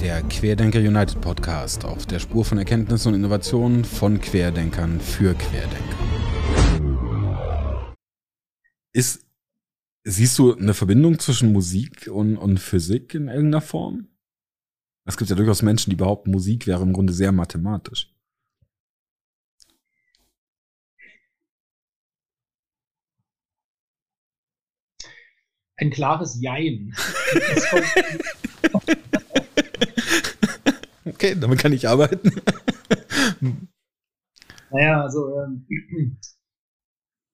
Der Querdenker United Podcast auf der Spur von Erkenntnissen und Innovationen von Querdenkern für Querdenker. Ist, siehst du eine Verbindung zwischen Musik und, und Physik in irgendeiner Form? Es gibt ja durchaus Menschen, die behaupten, Musik wäre im Grunde sehr mathematisch. Ein klares Jein. okay, damit kann ich arbeiten. naja, also ähm,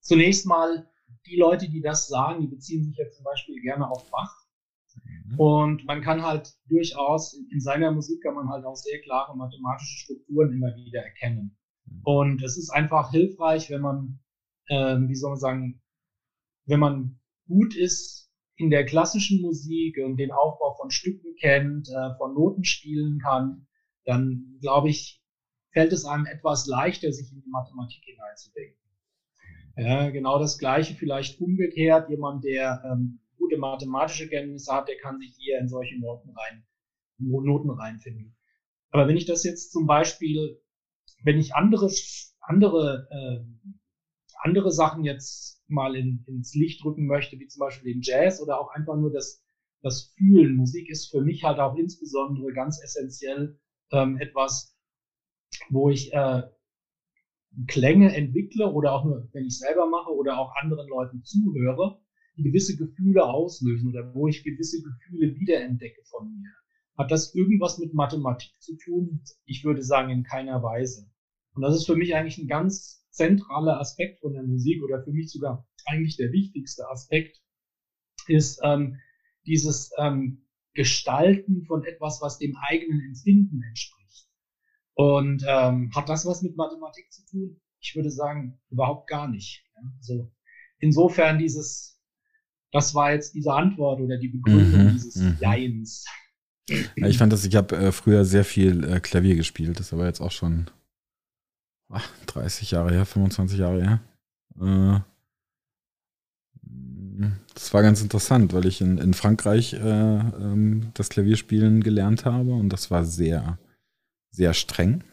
zunächst mal die Leute, die das sagen, die beziehen sich ja zum Beispiel gerne auf Bach. Mhm. Und man kann halt durchaus, in seiner Musik kann man halt auch sehr klare mathematische Strukturen immer wieder erkennen. Mhm. Und es ist einfach hilfreich, wenn man, ähm, wie soll man sagen, wenn man gut ist in der klassischen Musik und den Aufbau von Stücken kennt, äh, von Noten spielen kann, dann glaube ich, fällt es einem etwas leichter, sich in die Mathematik hineinzudenken. Ja, genau das Gleiche vielleicht umgekehrt. Jemand, der ähm, gute mathematische Kenntnisse hat, der kann sich eher in solche Noten rein, Noten reinfinden. Aber wenn ich das jetzt zum Beispiel, wenn ich andere, andere, äh, andere Sachen jetzt mal in, ins Licht drücken möchte, wie zum Beispiel den Jazz oder auch einfach nur das, das Fühlen. Musik ist für mich halt auch insbesondere ganz essentiell ähm, etwas, wo ich äh, Klänge entwickle oder auch nur, wenn ich selber mache oder auch anderen Leuten zuhöre, die gewisse Gefühle auslösen oder wo ich gewisse Gefühle wiederentdecke von mir. Hat das irgendwas mit Mathematik zu tun? Ich würde sagen, in keiner Weise. Und das ist für mich eigentlich ein ganz zentraler Aspekt von der Musik oder für mich sogar eigentlich der wichtigste Aspekt, ist ähm, dieses ähm, Gestalten von etwas, was dem eigenen Empfinden entspricht. Und ähm, hat das was mit Mathematik zu tun? Ich würde sagen, überhaupt gar nicht. Also insofern dieses das war jetzt diese Antwort oder die Begründung mhm, dieses mhm. Jeins. Ja, ich fand das, ich habe äh, früher sehr viel äh, Klavier gespielt, das ist aber jetzt auch schon ach, 30 Jahre her, 25 Jahre her. Äh, das war ganz interessant, weil ich in, in Frankreich äh, ähm, das Klavierspielen gelernt habe und das war sehr, sehr streng.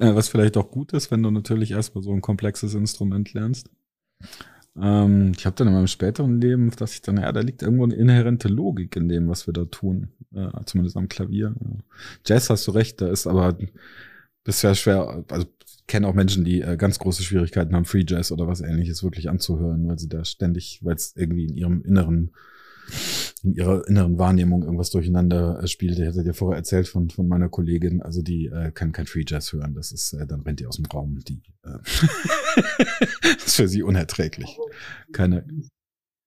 Äh, was vielleicht auch gut ist, wenn du natürlich erstmal so ein komplexes Instrument lernst. Ähm, ich habe dann in meinem späteren Leben, dass ich dann, ja, da liegt irgendwo eine inhärente Logik in dem, was wir da tun. Äh, zumindest am Klavier. Jazz hast du recht, da ist aber bisher schwer, also kenne auch Menschen, die äh, ganz große Schwierigkeiten haben, Free Jazz oder was ähnliches wirklich anzuhören, weil sie da ständig, weil es irgendwie in ihrem inneren in ihrer inneren Wahrnehmung irgendwas durcheinander äh, spielt. Ich hatte dir vorher erzählt von, von meiner Kollegin, also die äh, kann kein Free Jazz hören. Das ist, äh, dann rennt die aus dem Raum. Die äh, ist für sie unerträglich. Keine.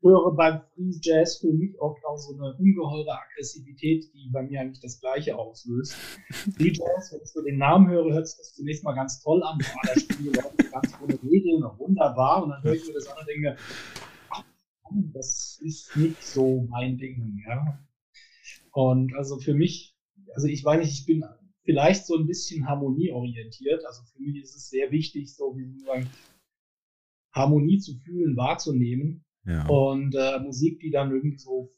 Höre beim Free Jazz für mich oft auch so eine ungeheure Aggressivität, die bei mir eigentlich das Gleiche auslöst. Free Jazz, wenn ich so den Namen höre, hört sich das zunächst mal ganz toll an. Boah, da spielen die Leute ganz ohne Regeln, wunderbar. Und dann höre ich mir das an und denke, das ist nicht so mein Ding, ja. Und also für mich, also ich weiß nicht, ich bin vielleicht so ein bisschen harmonieorientiert. Also für mich ist es sehr wichtig, so wie sagen, Harmonie zu fühlen, wahrzunehmen. Ja. Und äh, Musik, die dann irgendwie so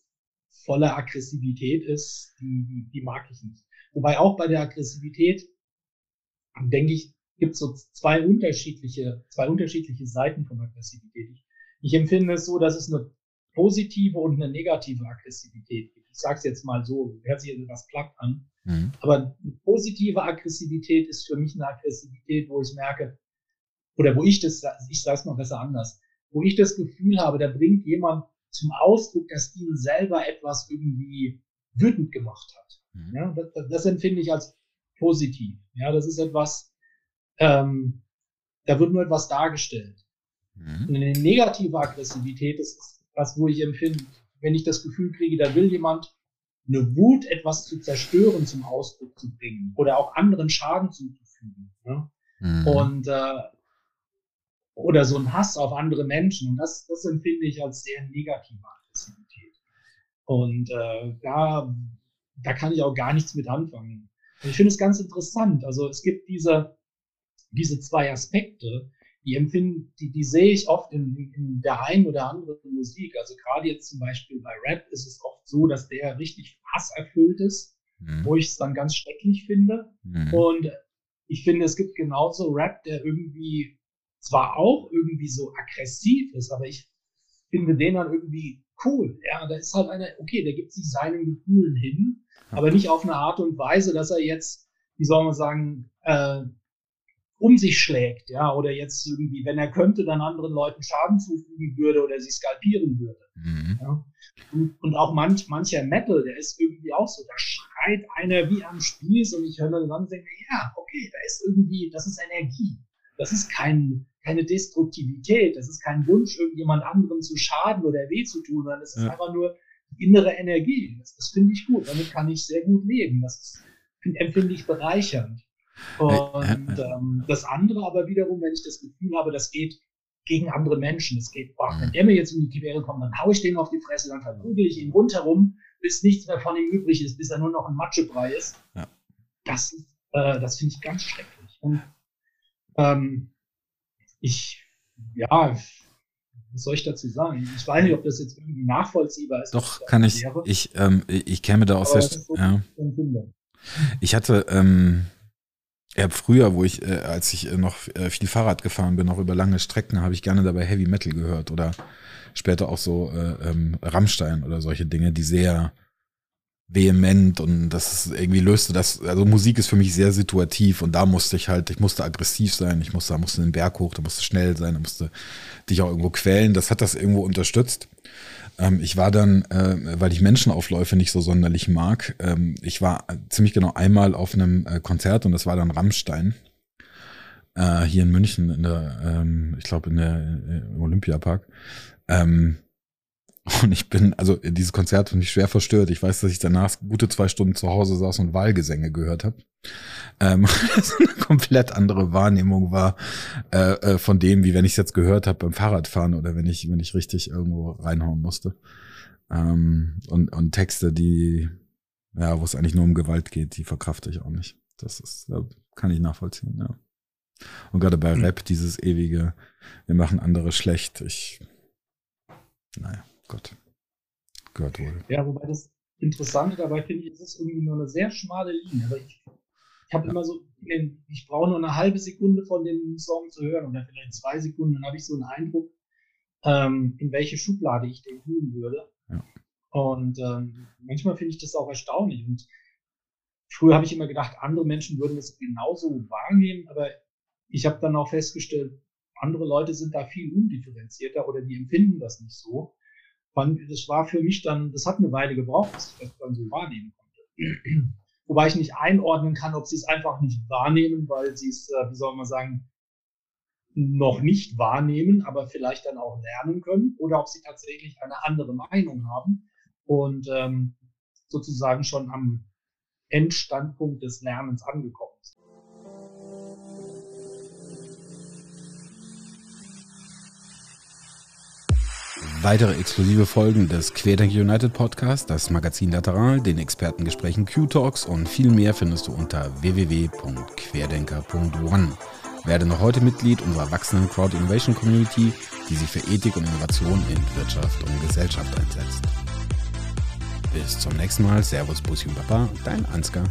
voller Aggressivität ist, die, die, mag ich nicht. Wobei auch bei der Aggressivität, denke ich, gibt es so zwei unterschiedliche, zwei unterschiedliche Seiten von Aggressivität. Ich ich empfinde es so, dass es eine positive und eine negative Aggressivität gibt. Ich sage es jetzt mal so, hört sich etwas platt an. Mhm. Aber eine positive Aggressivität ist für mich eine Aggressivität, wo ich merke, oder wo ich das, ich sage es mal besser anders, wo ich das Gefühl habe, da bringt jemand zum Ausdruck, dass ihn selber etwas irgendwie wütend gemacht hat. Mhm. Ja, das, das, empfinde ich als positiv. Ja, das ist etwas, ähm, da wird nur etwas dargestellt. Mhm. Und eine negative Aggressivität ist was, wo ich empfinde, wenn ich das Gefühl kriege, da will jemand eine Wut, etwas zu zerstören, zum Ausdruck zu bringen oder auch anderen Schaden zuzufügen. Ne? Mhm. Und äh, oder so ein Hass auf andere Menschen. Und das, das empfinde ich als sehr negative Aggressivität. Und äh, da, da kann ich auch gar nichts mit anfangen. Und ich finde es ganz interessant. Also es gibt diese, diese zwei Aspekte, die empfinden, die, die sehe ich oft in, in der einen oder anderen Musik. Also gerade jetzt zum Beispiel bei Rap ist es oft so, dass der richtig hasserfüllt ist, mhm. wo ich es dann ganz schrecklich finde. Mhm. Und ich finde, es gibt genauso Rap, der irgendwie zwar auch irgendwie so aggressiv ist, aber ich finde den dann irgendwie cool. Ja, da ist halt einer, okay, der gibt sich seinen Gefühlen hin, aber nicht auf eine Art und Weise, dass er jetzt, wie soll man sagen, äh, um sich schlägt, ja, oder jetzt irgendwie, wenn er könnte, dann anderen Leuten Schaden zufügen würde oder sie skalpieren würde. Mhm. Ja. Und, und, auch manch, mancher Metal, der ist irgendwie auch so, da schreit einer wie am Spieß und ich höre dann und denke, ja, okay, da ist irgendwie, das ist Energie. Das ist kein, keine Destruktivität, das ist kein Wunsch, irgendjemand anderem zu schaden oder weh zu tun, sondern es ist ja. einfach nur innere Energie. Das, das finde ich gut, damit kann ich sehr gut leben. Das ist, empfinde ich bereichernd. Und ähm, das andere aber wiederum, wenn ich das Gefühl habe, das geht gegen andere Menschen, es geht, boah, wenn der mir jetzt um die Quere kommt, dann haue ich den auf die Fresse, dann verprügel ich ihn rundherum, bis nichts mehr von ihm übrig ist, bis er nur noch ein Matschebrei ist. Ja. Das, äh, das finde ich ganz schrecklich. Und ähm, ich, ja, was soll ich dazu sagen? Ich weiß nicht, ob das jetzt irgendwie nachvollziehbar ist. Doch, kann ich. Wäre. Ich, ähm, ich käme da aus der. So ja. Ich hatte, ähm, ja, früher, wo ich, äh, als ich äh, noch äh, viel Fahrrad gefahren bin, auch über lange Strecken, habe ich gerne dabei Heavy Metal gehört oder später auch so äh, ähm, Rammstein oder solche Dinge, die sehr vehement und das ist irgendwie löste das, also Musik ist für mich sehr situativ und da musste ich halt, ich musste aggressiv sein, ich musste, da musste den Berg hoch, da musste schnell sein, da musste dich auch irgendwo quälen, das hat das irgendwo unterstützt. Ähm, ich war dann, äh, weil ich Menschenaufläufe nicht so sonderlich mag, ähm, ich war ziemlich genau einmal auf einem äh, Konzert und das war dann Rammstein. Äh, hier in München, in der, ähm, ich glaube, in der äh, im Olympiapark. Ähm, und ich bin, also dieses Konzert hat mich schwer verstört. Ich weiß, dass ich danach gute zwei Stunden zu Hause saß und Wahlgesänge gehört habe. Ähm, das eine komplett andere Wahrnehmung war äh, äh, von dem, wie wenn ich es jetzt gehört habe beim Fahrradfahren oder wenn ich, wenn ich richtig irgendwo reinhauen musste. Ähm, und, und Texte, die, ja, wo es eigentlich nur um Gewalt geht, die verkrafte ich auch nicht. Das ist, kann ich nachvollziehen, ja. Und gerade bei hm. Rap dieses ewige, wir machen andere schlecht. Ich, naja. Gott. Gehört wohl. Ja, wobei das Interessante dabei finde ich, ist es irgendwie nur eine sehr schmale Linie. Aber ich, ich habe ja. immer so, den, ich brauche nur eine halbe Sekunde von dem Song zu hören oder vielleicht zwei Sekunden, dann habe ich so einen Eindruck, ähm, in welche Schublade ich den tun würde. Ja. Und ähm, manchmal finde ich das auch erstaunlich. Und früher habe ich immer gedacht, andere Menschen würden das genauso wahrnehmen, aber ich habe dann auch festgestellt, andere Leute sind da viel undifferenzierter oder die empfinden das nicht so das war für mich dann, das hat eine Weile gebraucht, bis ich das dann so wahrnehmen konnte. Wobei ich nicht einordnen kann, ob sie es einfach nicht wahrnehmen, weil sie es, äh, wie soll man sagen, noch nicht wahrnehmen, aber vielleicht dann auch lernen können, oder ob sie tatsächlich eine andere Meinung haben und ähm, sozusagen schon am Endstandpunkt des Lernens angekommen Weitere exklusive Folgen des Querdenker United Podcast, das Magazin Lateral, den Expertengesprächen Q-Talks und viel mehr findest du unter www.querdenker.one. Werde noch heute Mitglied unserer wachsenden Crowd Innovation Community, die sich für Ethik und Innovation in Wirtschaft und Gesellschaft einsetzt. Bis zum nächsten Mal. Servus, Bussi und Papa, dein Ansgar.